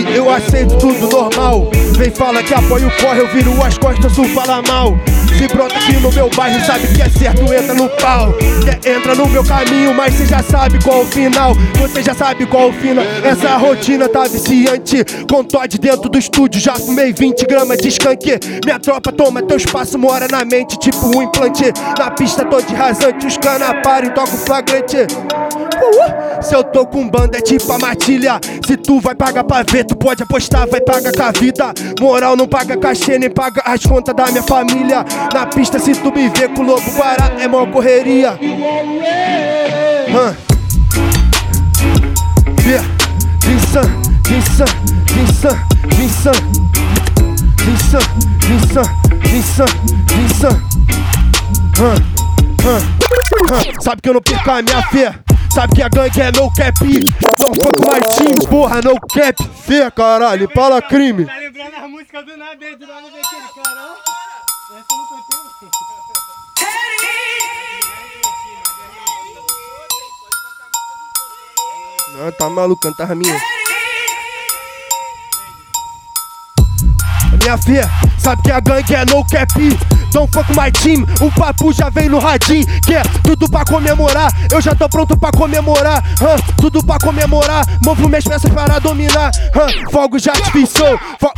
E eu aceito tudo normal. Vem fala que apoio corre, eu viro as costas, tu fala mal. Se brota aqui no meu bairro, sabe que é certo, entra no pau. Quer entra no meu caminho, mas cê já sabe qual o final. Você já sabe qual o final. Essa rotina tá viciante. Com Todd dentro do estúdio, já fumei 20 gramas de skunk. Minha tropa toma teu espaço, mora na mente, tipo um implante. Na pista tô de rasante, os cana param e toco flagrante. Uh, se eu tô com banda é tipo a matilha Se tu vai pagar pra ver, tu pode apostar, vai pagar com a vida Moral não paga cachê, nem paga as contas da minha família Na pista se tu me vê com o lobo guará, é mó correria. Hã? Vê, Vinsan, Vinsan, Vinsan, Vinsan Vinsan, Vinsan, Vinsan, Vinsan? Hã? Sabe que eu não perco a minha fé. Sabe que a gangue é no cap. Não fuck mais time, porra, no cap. Fé, caralho, fala crime. Tá lembrando as músicas do nada, do aquele carão. Essa não não. Tá maluco, cantava a minha Minha fé, sabe que a gangue é no cap Don't fuck my team, o papo já vem no radinho Quer tudo pra comemorar, eu já tô pronto pra comemorar? Tudo pra comemorar, movo minhas peças para dominar? Fogo já artificial, fo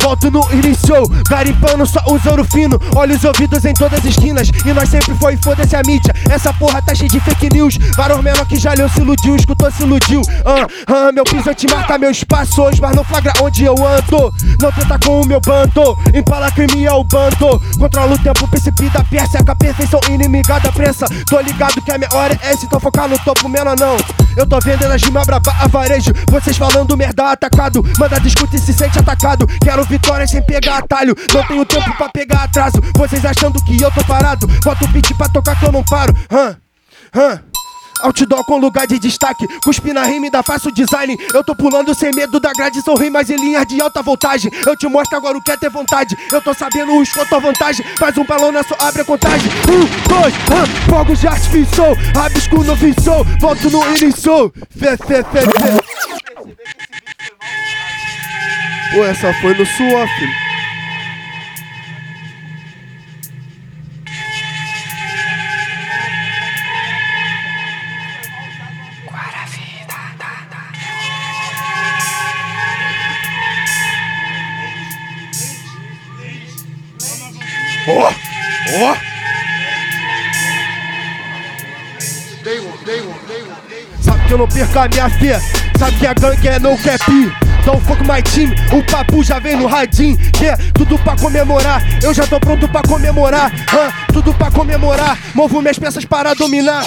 Volto no início, garimpando só os ouro fino. Olha os ouvidos em todas as esquinas E nós sempre foi, foda-se a mídia. Essa porra tá cheia de fake news. Varão menor que já leu, se iludiu, escutou, se iludiu. Ah, ah, Meu piso te marca meus passos Mas não flagra onde eu ando. Não tenta com o meu bando Impala crime é o bando. Controla o tempo, príncipe da Pérsia Com a perfeição inimiga da prensa. Tô ligado que a minha hora é essa Então focar no topo, menor não. Eu tô vendendo as rimas braba a varejo Vocês falando merda atacado. Manda discute e se sente atacado. Quero vitória sem pegar atalho. Não tenho tempo pra pegar atraso. Vocês achando que eu tô parado? Bota o beat pra tocar que eu não paro. Hã? Hã? Outdoor com lugar de destaque. Cuspi na rima e dá fácil design. Eu tô pulando sem medo da grade São rimas em linhas de alta voltagem. Eu te mostro agora o que é ter vontade. Eu tô sabendo os quanto vantagem. Faz um balão na sua abre a contagem. Um, dois, hã, fogo de artifício Rabisco no vício Volto no início. Fé, fé, fé, fé Pô, essa foi no suor, filho? Ó, ó. Sabe que eu não perco a minha fé. Sabe que a gangue é no cap Don't fuck my team, o papo já vem no radinho Quer tudo pra comemorar, eu já tô pronto pra comemorar? Tudo pra comemorar, movo minhas peças para dominar?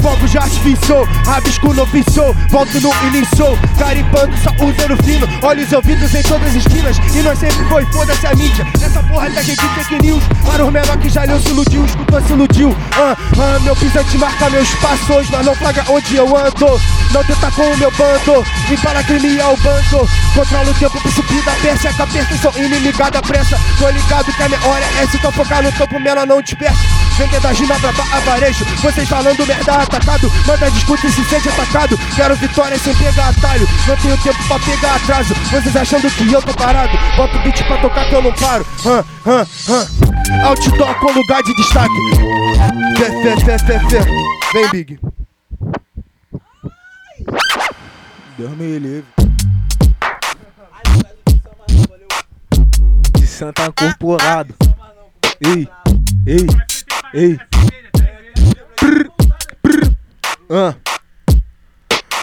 Fogo já artificiou, rabisco no ofício Volto no início, carimpando só o zero fino Olhos ouvidos em todas as esquinas. E nós sempre foi, foda-se a mídia. Essa porra tá cheia de fake news. Para os menor que já leu, se iludiu, escutou, se iludiu hã? Hã? Meu pisante marca meus passos Mas não flagra onde eu ando. Não tenta com o meu bando. E para crime é o bando Controla o tempo, príncipe da Pérsia Com a perfeição inimiga da pressa Tô ligado que a minha hora é essa Então focar no topo, menor não dispersa Vender da gina pra a Vocês falando merda atacado. Manda discute e se sente atacado. Quero vitória sem pegar atalho. Não tenho tempo pra pegar atraso. Vocês achando que eu tô parado. Bota o beat pra tocar que eu não paro. Hã, hã, hã. Outdoor com lugar de destaque. Fé, fé, fé, fé, fé. Vem, Big. Deus me livre. senta tá corporado. Ei, ei, ei. Prr, prr. Ah.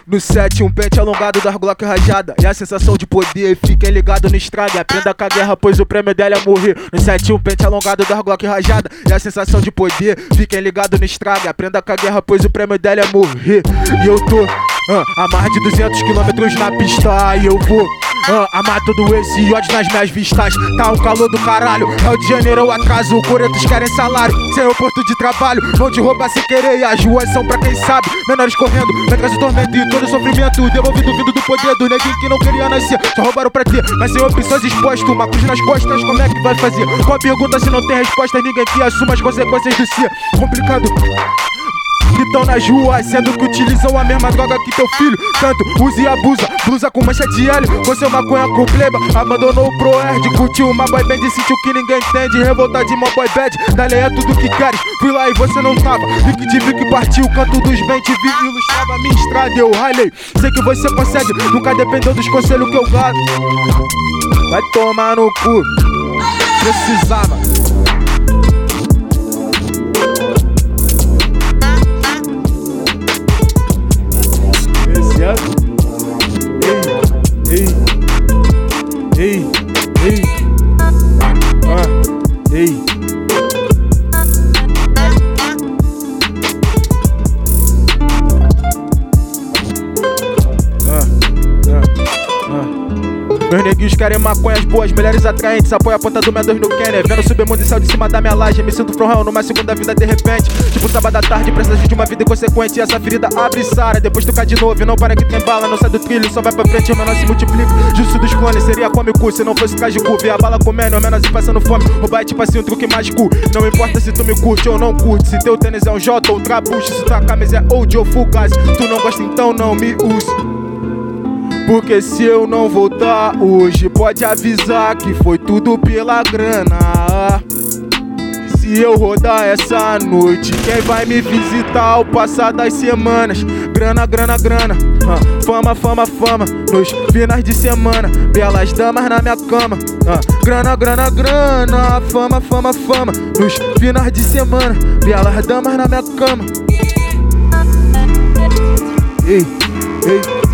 No set, um pente alongado da Glock rajada. E a sensação de poder, fiquem ligados no estrada. Aprenda com a guerra, pois o prêmio dela é morrer. No set, um pente alongado da Glock rajada. E a sensação de poder, fiquem ligados no estrada. Aprenda com a guerra, pois o prêmio dela é morrer. E eu tô ah, a mais de 200 km na pista, e eu vou ah, amar todo esse ódio nas minhas vistas. Tá um calor do caralho. Rio de Janeiro eu atraso, coretos querem salário. Sem aeroporto de trabalho, vão te roubar sem querer. E as ruas são pra quem sabe, menores correndo. Letras do tormento e todo sofrimento. Devolvido vindo do poder do neguinho que não queria nascer. Só roubaram pra ter, mas sem opções exposto Uma cruz nas costas, como é que vai fazer? A pergunta se não tem resposta Ninguém que assuma as consequências do ser Complicado que estão nas ruas, sendo que utilizam a mesma droga que teu filho. Tanto usa e abusa, blusa com mancha de L, você maconha com pleba. Abandonou o Proerd, curtiu uma boy band e sentiu que ninguém entende. Revolta de uma boy bad, dali é tudo que queres. Fui lá e você não tava, vi que te vi que partiu. Canto dos bem, vi ilustrava minha estrada. Eu ralei, sei que você consegue, nunca dependeu dos conselhos que eu gado. Vai tomar no cu, precisava. Meus neguinhos querem maconhas boas, mulheres atraentes. Apoia a ponta do medos no Kenner. Vendo subir mundo e céu de cima da minha laje. Me sinto from numa segunda vida de repente. Tipo sábado à tarde, preciso de uma vida inconsequente. E essa ferida abre e sara. Depois tu cai de novo e não para que tem bala. Não sai do trilho, só vai pra frente. O menor se multiplica. Justo dos clones seria cômico se não fosse cais de. Ver a bala comendo, o menor se passando fome. Roubar é tipo assim um truque mágico. Não importa se tu me curte ou não curte. Se teu tênis é um J ou trabucho. Se tua camisa é old ou fugaz. Tu não gosta então não me use. Porque se eu não voltar hoje, pode avisar que foi tudo pela grana. Se eu rodar essa noite, quem vai me visitar ao passar das semanas? Grana, grana, grana, ah, fama, fama, fama, nos finais de semana, belas damas na minha cama. ah, grana, grana, grana, fama, fama, fama, nos finais de semana, belas damas na minha cama. Ei, ei.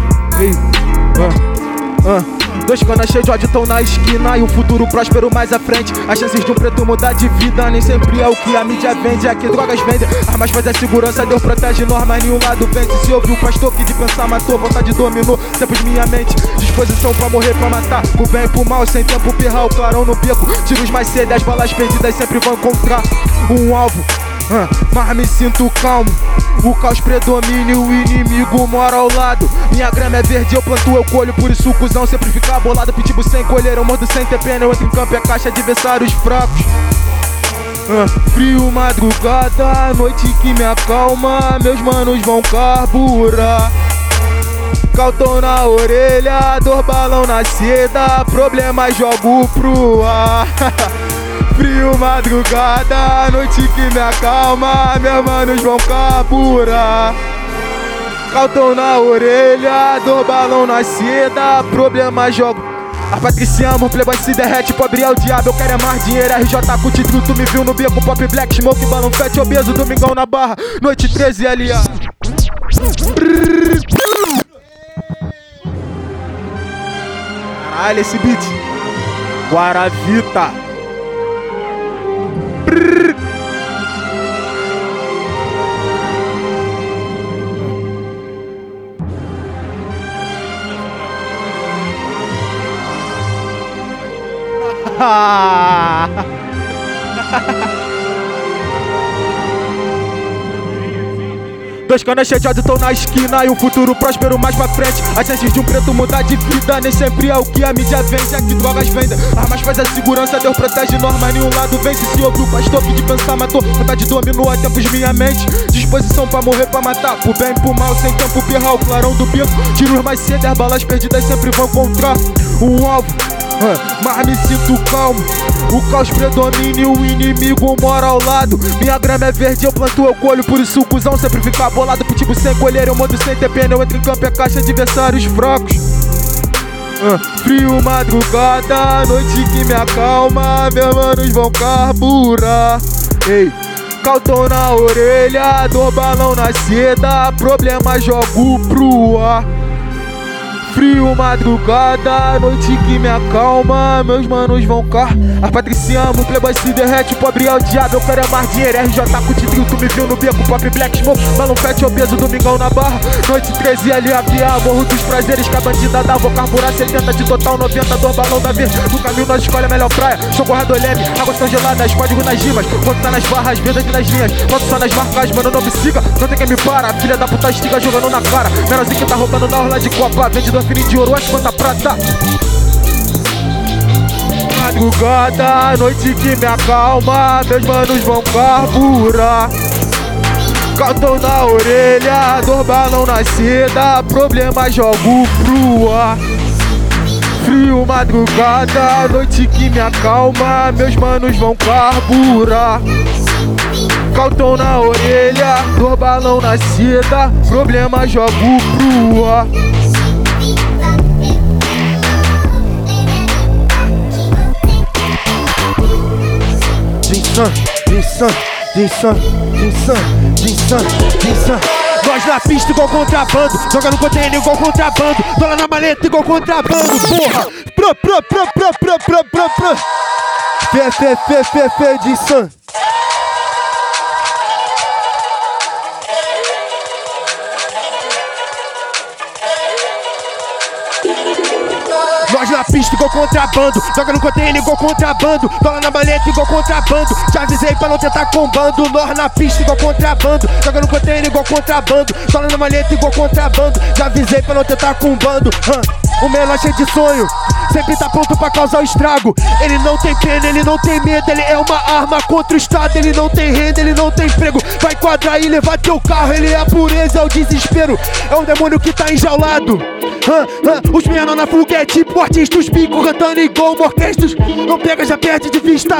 Dois canas cheios de ódio tão na esquina E um futuro próspero mais à frente. As chances de um preto mudar de vida Nem sempre é o que a mídia vende. Aqui drogas vendem Armas faz a segurança Deus protege norma Nenhum lado vence Se ouviu o pastor que de pensar matou Vontade dominou Tempos minha mente. Disposição pra morrer, pra matar Por bem e por mal Sem tempo pirrar o clarão no beco. Tiros mais cedo As balas perdidas sempre vão encontrar Um alvo mas me sinto calmo. O caos predomina o inimigo mora ao lado. Minha grama é verde, eu planto, eu colho, por isso cuzão sempre fica bolado. Pitbull sem colher, eu mordo sem ter pena. Eu entro em campo, é caixa, adversários fracos. Ah, frio, madrugada, noite que me acalma. Meus manos vão carburar. Calton na orelha, dor balão na seda. Problema jogo pro ar. Frio, madrugada, noite que me acalma. Meus manos vão carburar. Calton na orelha, dor balão na seda. Problema jogo. A Patricia ama, o playboy se derrete, pobre é o diabo, eu quero é mais dinheiro, RJ com título, tu me viu no beco, pop black, smoke, balão fat, obeso, domingão na barra, noite 13 LA. Caralho, esse beat. Guaravita. Dois canas cheios de ódio tão na esquina E um futuro próspero mais pra frente. As chances de um preto mudar de vida Nem sempre é o que a mídia vende. É que drogas vendem Armas faz a segurança Deus protege norma Nenhum lado vence Se ouve o pastor que de pensar matou. Vontade dominou há tempos minha mente. Disposição pra morrer, pra matar Por bem por mal Sem tempo pirrar o clarão do bico Tiros mais cedo As balas perdidas sempre vão encontrar Um alvo mas me sinto calmo. O caos predomina e o inimigo mora ao lado. Minha grama é verde, eu planto, eu colho, por isso o cuzão sempre fica bolado. Pitbull sem colher, eu mando sem ter pena. Eu entro em campo, é caixa adversários fracos. Ah, frio, madrugada, noite que me acalma. Meus manos vão carburar. Ei. Na orelha, dor balão na seda, problema jogo pro ar. Frio, madrugada, noite que me acalma, meus manos vão cá. A patriciamo, playboy se derrete, pobre é o diabo, eu quero é mais dinheiro. RJ com titrio, tu me viu no beco, pop black smoke, balão fete obeso, domingão na barra. Noite 13 ali a piar, morro dos prazeres, que a bandida dá, vou carburar 70 de total, 90 do balão da verde. No caminho nós escolhe a melhor praia, show corredor leve, águas tão geladas, código nas rimas, quando tá nas barras, vendas e nas linhas, foto só nas marcas, mano, não me siga, não tem quem me para, filha da puta estiga jogando na cara, menorzinho que tá roubando na orla de copa, vendedor fininho de ouro, quanta prata. Madrugada, noite que me acalma, meus manos vão carburar. Calton na orelha, dor balão na seda, problema jogo pro ar. Frio, madrugada, noite que me acalma, meus manos vão carburar. Calton na orelha, dor balão na seda, problema jogo pro ar. Jinsan, Jinsan, Jinsan, Jinsan, Jinsan, Jinsan. Nós na pista igual contrabando, joga no container igual contrabando, dólar na maleta igual contrabando, porra! Pro, pro, pro, pro, pro, pro, pro, pro. Fê, fê, fê, fê, fê, Jinsan. Nós na pista igual contrabando, joga no container igual contrabando, dólar na maleta igual contrabando. Já avisei pra não tentar combando, nós na pista igual contrabando, joga no container igual contrabando, dólar na maleta igual contrabando. Já avisei pra não tentar combando. hã. O menor cheio de sonho, sempre tá pronto pra causar o estrago. Ele não tem pena, ele não tem medo, ele é uma arma contra o Estado. Ele não tem renda, ele não tem emprego. Vai quadrar e levar teu carro, ele é a pureza, é o desespero. É o demônio que tá enjaulado. Hã, hã, os menor na fuga é tipo artistas, pico cantando igual orquestras. Não pega, já perde de vista.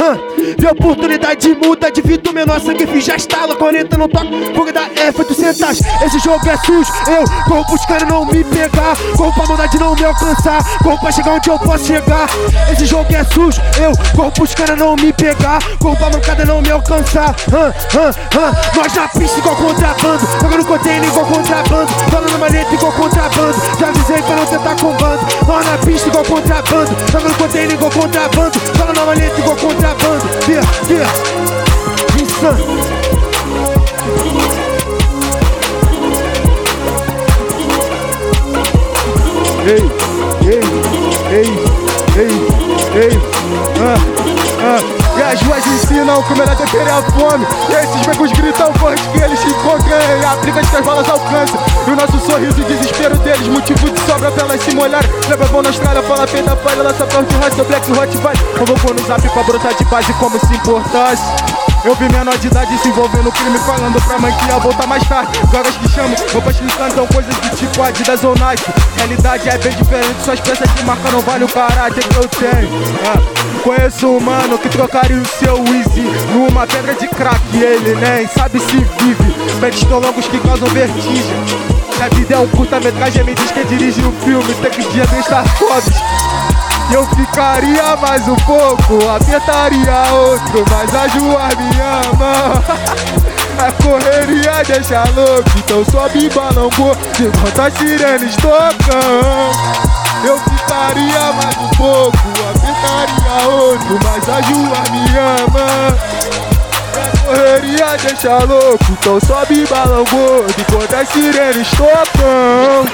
Hã, vê oportunidade muda de vida, menor sangue já estala, 40 não toca, fuga da F, tu sentas. Esse jogo é sujo, eu corro pros caras não me pegar, corro pra maldade não me alcançar, corro pra chegar onde eu posso chegar. Esse jogo é sujo, eu corro pros caras não me pegar, corro pra mancada não me alcançar. Hã, hã, hã, nós na pista igual contrabando, joga no container igual contrabando, na maleta igual contrabando, já avisei pra não tentar combando. Nós na pista igual contrabando, joga no container igual contrabando, na maleta igual contrabando. Via, via, insano. Ei, ei, ei, ei, ei, ah, ah. As ruas ensinam como ela deter a fome. E esses becos gritam forte que eles se encontram. E a briga de que as balas alcançam. E o nosso sorriso e desespero deles, motivo de sobra pra elas se molharem. Leva bom na estrada, fala peida falha, lança pra de raça, black hot vai. Convocou no zap pra brotar de base como se importasse. Eu vi menor de idade se envolvendo no crime, falando pra mãe que ia voltar mais tarde. Drogas que chamam, roupas que cantam, coisas do tipo Adidas ou Nike. Realidade é bem diferente, suas peças de marca não valem o caráter que eu tenho. Ah, Conheço um mano que trocaria o seu Easy numa pedra de crack. Ele nem sabe se vive. Pets longos que causam vertigem. Se a vida é um curta-metragem, me diz quem dirige o filme. Tem que dia bem Tarkovsky. E eu ficaria mais um pouco, apertaria outro, mas a Joar me ama. A correria deixa louco, então sobe gordo enquanto as sirenes tocam. Eu ficaria mais um pouco, apertaria outro, mas a Joar me ama. Correria deixa louco, então sobe balão gordo enquanto as sirenes tocam.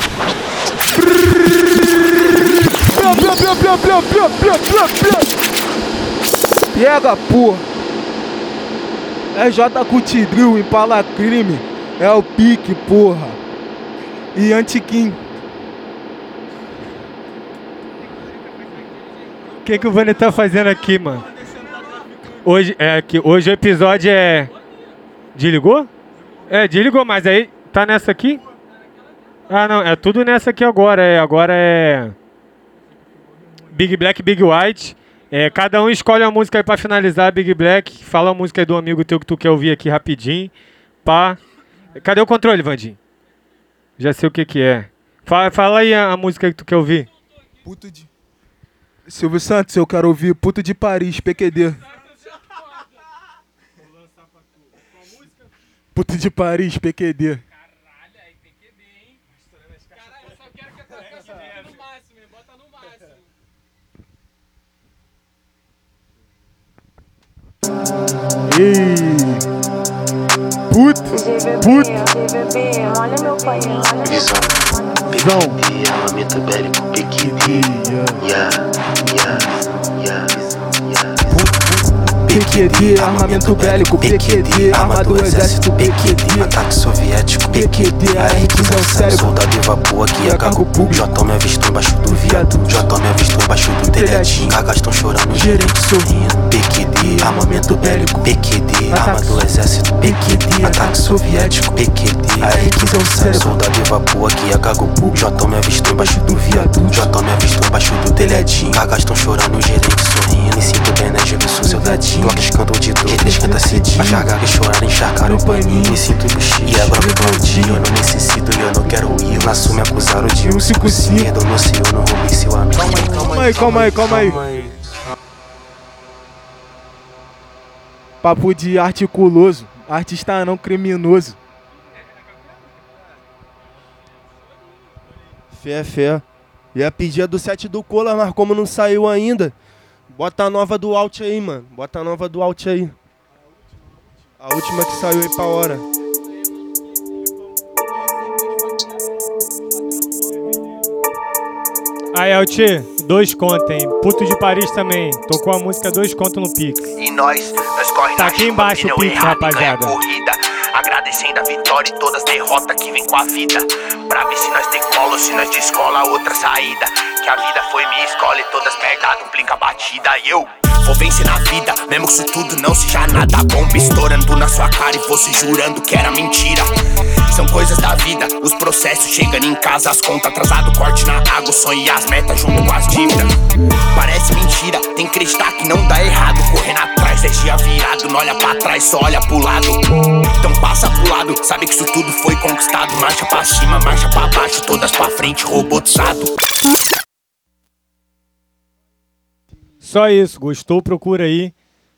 Pega, porra. RJ Cutidril, Impala Crime. É o pique, porra. E Antiquim. O que, que o Vani tá fazendo aqui, mano? Hoje, é, que, hoje o episódio é. Desligou? É, desligou, mas aí tá nessa aqui? Ah, não, é tudo nessa aqui agora. É, agora é. Big Black, Big White. É, cada um escolhe uma música aí pra finalizar, Big Black. Fala a música aí do amigo teu que tu quer ouvir aqui rapidinho. Pá. Cadê o controle, Vandinho? Já sei o que que é. Fala, fala aí a, a música que tu quer ouvir. Puto de. Silvio Santos, eu quero ouvir Puto de Paris, PQD. Puto de Paris, PQD. Caralho, aí tem que ver, hein? Caralho, eu só quero que a tua canção fique no máximo, hein? Bota no máximo. Ei. Puto. Puto. Olha meu pai, Visão. PQD, armamento bélico, PQD. Yeah, yeah, yeah, yeah. PQD, armamento bélico, PQD, arma do exército, PQD. Ataque soviético, PQD, a R15 é o cérebro. Soldado aqui E a a cargo cargo público. J me avistou embaixo do viaduto J me avistou embaixo do telhadinho Gagas tão chorando, Gerente sorrindo. PQD, Armamento bélico. PQD, arma do exército PQD, Ataque soviético, PQD A R15 é o cérebro. Soldado evapor aqui a cargo público J me avistou embaixo do viaduto. J me avistou embaixo do telhadinho. Gagas tão chorando, o gerente sorrindo. Me sinto bem, né, sou soldadinho Blocos cantam de dor, eles cantam cedinho. As gagas choraram, encharcaram o paninho. Me sinto no X, e agora que Claudinho Eu não necessito e eu não quero ir. Lá me acusaram de um 155. Perdão, não sei, eu não roubei seu amigo. Calma aí, calma aí, calma aí. Papo de articuloso. Artista não criminoso. Fé fé. Pedir a do set do Cola, mas como não saiu ainda, bota a nova do Alt aí, mano. Bota a nova do Alt aí. A última que saiu aí pra hora. Aí, Alti, dois contos, hein? Puto de Paris também. Tocou a música dois contos no Pix. E nós, nós corre Tá aqui embaixo o Pix, rapaziada. corrida. Agradecendo a vitória e todas as derrotas que vem com a vida. Pra ver se nós decola ou se nós descola outra saída. Que a vida foi minha escola e todas merda duplica a batida. E eu vou vencer na vida, mesmo que isso tudo não seja nada. Bomba estourando na sua cara e você jurando que era mentira. São coisas da vida, os processos chegando em casa, as contas atrasado, corte na água, sonho e as metas junto com as dívidas. Parece mentira, tem que acreditar que não dá errado. Correndo atrás, 10 dias virado, não olha pra trás, só olha pro lado. Então passa pro lado, sabe que isso tudo foi conquistado. Marcha pra cima, marcha pra baixo, todas pra frente, robotizado. Só isso. Gostou? Procura aí.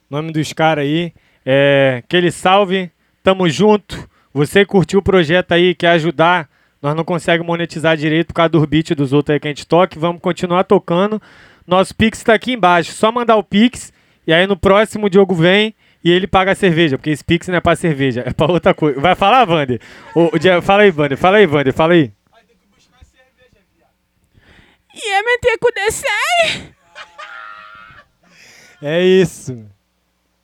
Nome dos caras aí. É, aquele salve. Tamo junto. Você curtiu o projeto aí, quer ajudar? Nós não conseguimos monetizar direito por causa dos beats dos outros aí que a gente toca. Vamos continuar tocando. Nosso Pix tá aqui embaixo. Só mandar o Pix. E aí no próximo o Diogo vem e ele paga a cerveja. Porque esse Pix não é pra cerveja, é pra outra coisa. Vai falar, Wander? Ô, ô, Diego, fala aí, Wander. Fala aí, Wander. Fala aí. Ia meter com o? É isso.